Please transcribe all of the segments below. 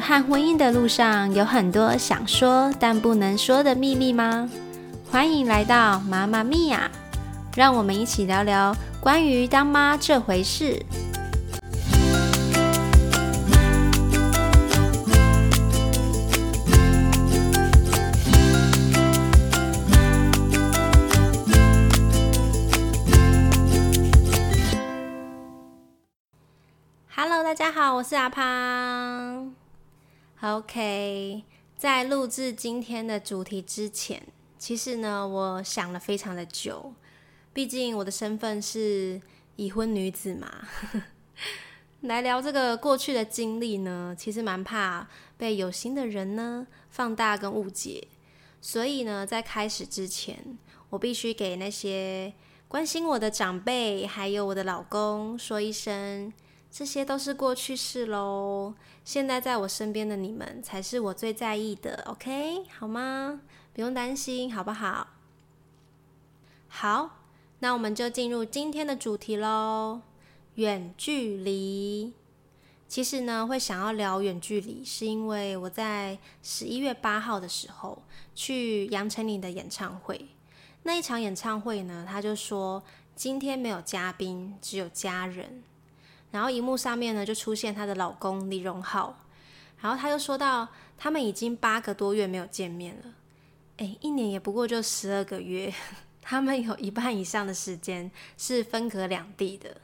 和婚姻的路上，有很多想说但不能说的秘密吗？欢迎来到妈妈咪呀，让我们一起聊聊关于当妈这回事。大家好，我是阿胖。OK，在录制今天的主题之前，其实呢，我想了非常的久。毕竟我的身份是已婚女子嘛，来聊这个过去的经历呢，其实蛮怕被有心的人呢放大跟误解。所以呢，在开始之前，我必须给那些关心我的长辈，还有我的老公说一声。这些都是过去式喽，现在在我身边的你们才是我最在意的，OK 好吗？不用担心，好不好？好，那我们就进入今天的主题喽。远距离，其实呢，会想要聊远距离，是因为我在十一月八号的时候去杨丞琳的演唱会，那一场演唱会呢，他就说今天没有嘉宾，只有家人。然后荧幕上面呢，就出现她的老公李荣浩，然后他又说到，他们已经八个多月没有见面了，哎，一年也不过就十二个月，他们有一半以上的时间是分隔两地的，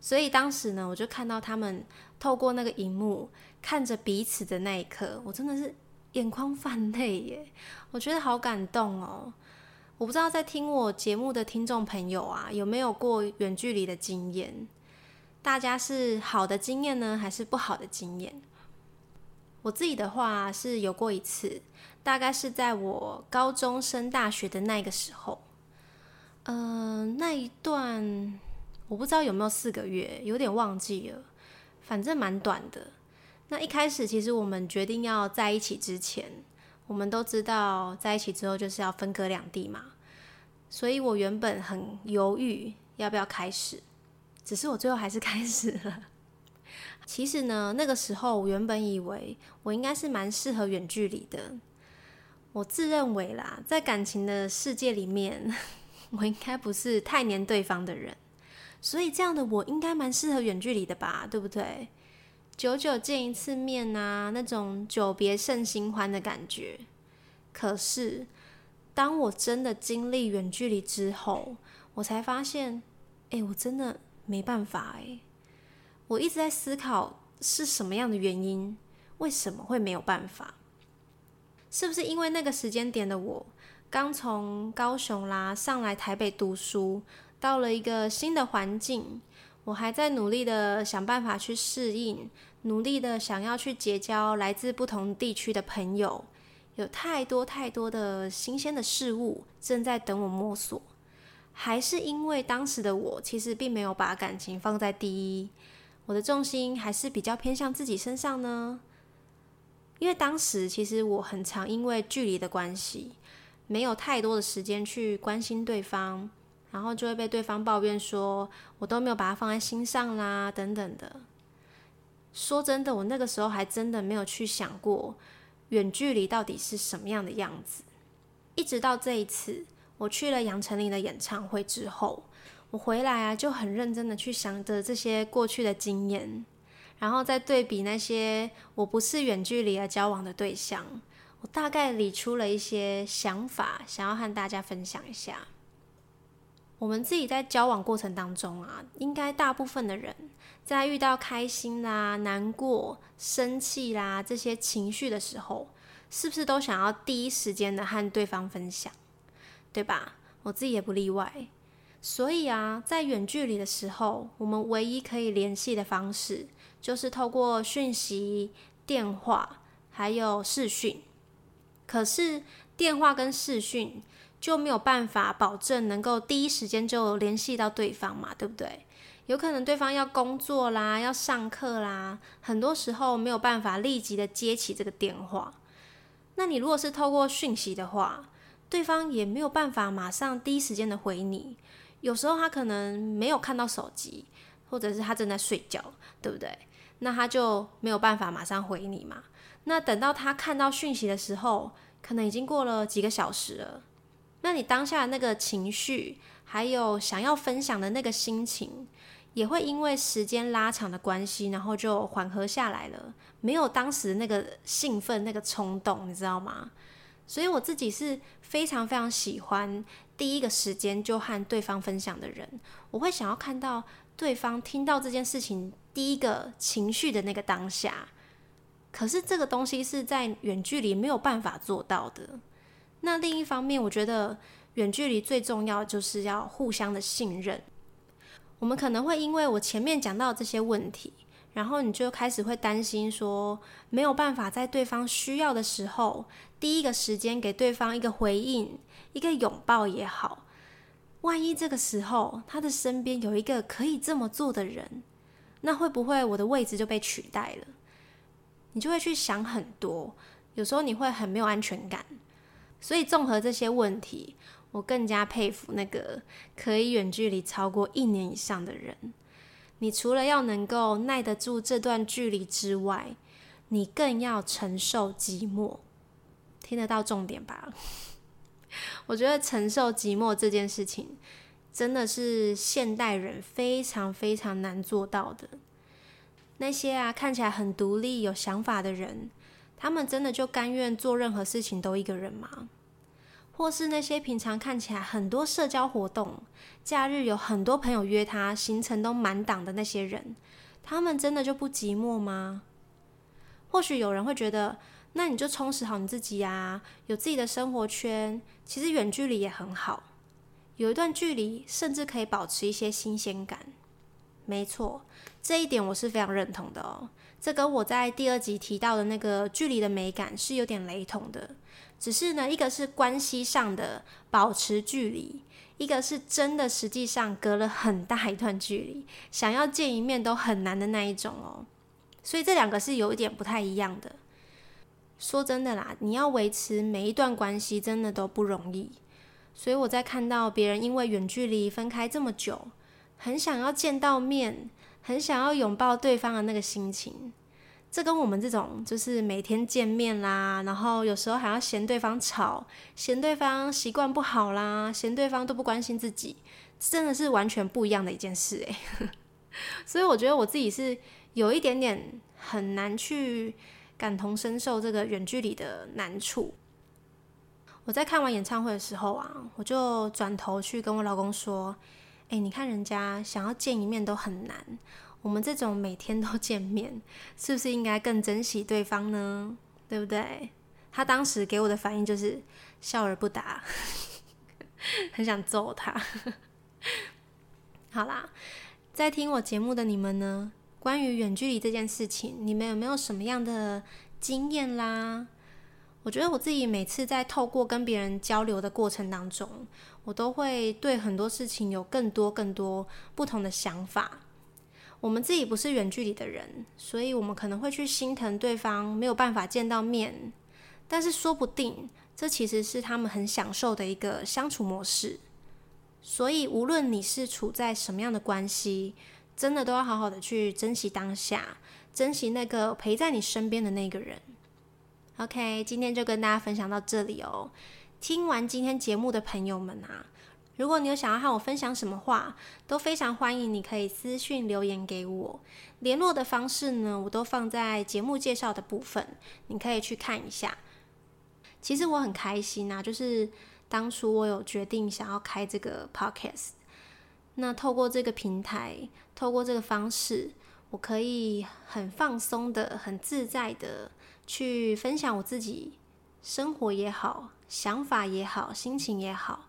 所以当时呢，我就看到他们透过那个荧幕看着彼此的那一刻，我真的是眼眶泛泪耶，我觉得好感动哦。我不知道在听我节目的听众朋友啊，有没有过远距离的经验？大家是好的经验呢，还是不好的经验？我自己的话是有过一次，大概是在我高中升大学的那个时候。嗯，那一段我不知道有没有四个月，有点忘记了，反正蛮短的。那一开始其实我们决定要在一起之前，我们都知道在一起之后就是要分隔两地嘛，所以我原本很犹豫要不要开始。只是我最后还是开始了。其实呢，那个时候我原本以为我应该是蛮适合远距离的。我自认为啦，在感情的世界里面，我应该不是太黏对方的人，所以这样的我应该蛮适合远距离的吧，对不对？久久见一次面啊，那种久别胜新欢的感觉。可是，当我真的经历远距离之后，我才发现，哎，我真的。没办法哎，我一直在思考是什么样的原因，为什么会没有办法？是不是因为那个时间点的我刚从高雄啦上来台北读书，到了一个新的环境，我还在努力的想办法去适应，努力的想要去结交来自不同地区的朋友，有太多太多的新鲜的事物正在等我摸索。还是因为当时的我其实并没有把感情放在第一，我的重心还是比较偏向自己身上呢。因为当时其实我很常因为距离的关系，没有太多的时间去关心对方，然后就会被对方抱怨说我都没有把他放在心上啦等等的。说真的，我那个时候还真的没有去想过远距离到底是什么样的样子，一直到这一次。我去了杨丞琳的演唱会之后，我回来啊就很认真的去想着这些过去的经验，然后再对比那些我不是远距离而交往的对象，我大概理出了一些想法，想要和大家分享一下。我们自己在交往过程当中啊，应该大部分的人在遇到开心啦、难过、生气啦这些情绪的时候，是不是都想要第一时间的和对方分享？对吧？我自己也不例外。所以啊，在远距离的时候，我们唯一可以联系的方式就是透过讯息、电话还有视讯。可是电话跟视讯就没有办法保证能够第一时间就联系到对方嘛，对不对？有可能对方要工作啦，要上课啦，很多时候没有办法立即的接起这个电话。那你如果是透过讯息的话，对方也没有办法马上第一时间的回你，有时候他可能没有看到手机，或者是他正在睡觉，对不对？那他就没有办法马上回你嘛。那等到他看到讯息的时候，可能已经过了几个小时了。那你当下那个情绪，还有想要分享的那个心情，也会因为时间拉长的关系，然后就缓和下来了，没有当时那个兴奋、那个冲动，你知道吗？所以我自己是非常非常喜欢第一个时间就和对方分享的人，我会想要看到对方听到这件事情第一个情绪的那个当下。可是这个东西是在远距离没有办法做到的。那另一方面，我觉得远距离最重要就是要互相的信任。我们可能会因为我前面讲到这些问题，然后你就开始会担心说没有办法在对方需要的时候，第一个时间给对方一个回应，一个拥抱也好。万一这个时候他的身边有一个可以这么做的人，那会不会我的位置就被取代了？你就会去想很多，有时候你会很没有安全感，所以综合这些问题，我更加佩服那个可以远距离超过一年以上的人。你除了要能够耐得住这段距离之外，你更要承受寂寞。听得到重点吧？我觉得承受寂寞这件事情，真的是现代人非常非常难做到的。那些啊看起来很独立、有想法的人，他们真的就甘愿做任何事情都一个人吗？或是那些平常看起来很多社交活动、假日有很多朋友约他、行程都满档的那些人，他们真的就不寂寞吗？或许有人会觉得，那你就充实好你自己啊，有自己的生活圈，其实远距离也很好，有一段距离甚至可以保持一些新鲜感。没错。这一点我是非常认同的哦，这跟我在第二集提到的那个距离的美感是有点雷同的。只是呢，一个是关系上的保持距离，一个是真的实际上隔了很大一段距离，想要见一面都很难的那一种哦。所以这两个是有一点不太一样的。说真的啦，你要维持每一段关系真的都不容易。所以我在看到别人因为远距离分开这么久，很想要见到面。很想要拥抱对方的那个心情，这跟我们这种就是每天见面啦，然后有时候还要嫌对方吵，嫌对方习惯不好啦，嫌对方都不关心自己，真的是完全不一样的一件事诶。所以我觉得我自己是有一点点很难去感同身受这个远距离的难处。我在看完演唱会的时候啊，我就转头去跟我老公说。哎，你看人家想要见一面都很难，我们这种每天都见面，是不是应该更珍惜对方呢？对不对？他当时给我的反应就是笑而不答，很想揍他。好啦，在听我节目的你们呢，关于远距离这件事情，你们有没有什么样的经验啦？我觉得我自己每次在透过跟别人交流的过程当中，我都会对很多事情有更多更多不同的想法。我们自己不是远距离的人，所以我们可能会去心疼对方没有办法见到面，但是说不定这其实是他们很享受的一个相处模式。所以无论你是处在什么样的关系，真的都要好好的去珍惜当下，珍惜那个陪在你身边的那个人。OK，今天就跟大家分享到这里哦。听完今天节目的朋友们啊，如果你有想要和我分享什么话，都非常欢迎，你可以私信留言给我。联络的方式呢，我都放在节目介绍的部分，你可以去看一下。其实我很开心啊，就是当初我有决定想要开这个 Podcast，那透过这个平台，透过这个方式，我可以很放松的、很自在的。去分享我自己生活也好，想法也好，心情也好。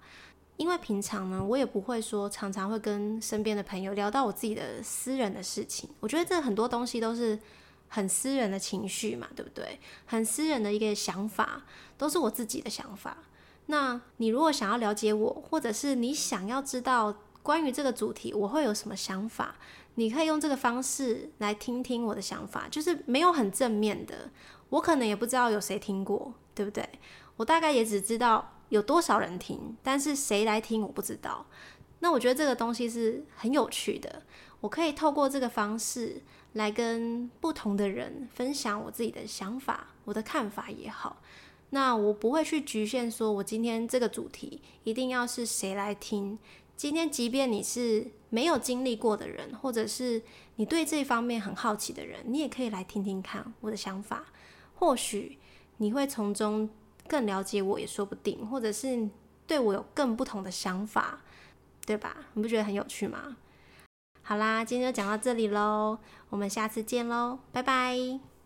因为平常呢，我也不会说常常会跟身边的朋友聊到我自己的私人的事情。我觉得这很多东西都是很私人的情绪嘛，对不对？很私人的一个想法，都是我自己的想法。那你如果想要了解我，或者是你想要知道关于这个主题我会有什么想法，你可以用这个方式来听听我的想法，就是没有很正面的。我可能也不知道有谁听过，对不对？我大概也只知道有多少人听，但是谁来听我不知道。那我觉得这个东西是很有趣的，我可以透过这个方式来跟不同的人分享我自己的想法、我的看法也好。那我不会去局限说，我今天这个主题一定要是谁来听。今天，即便你是没有经历过的人，或者是你对这方面很好奇的人，你也可以来听听看我的想法。或许你会从中更了解我，也说不定，或者是对我有更不同的想法，对吧？你不觉得很有趣吗？好啦，今天就讲到这里喽，我们下次见喽，拜拜。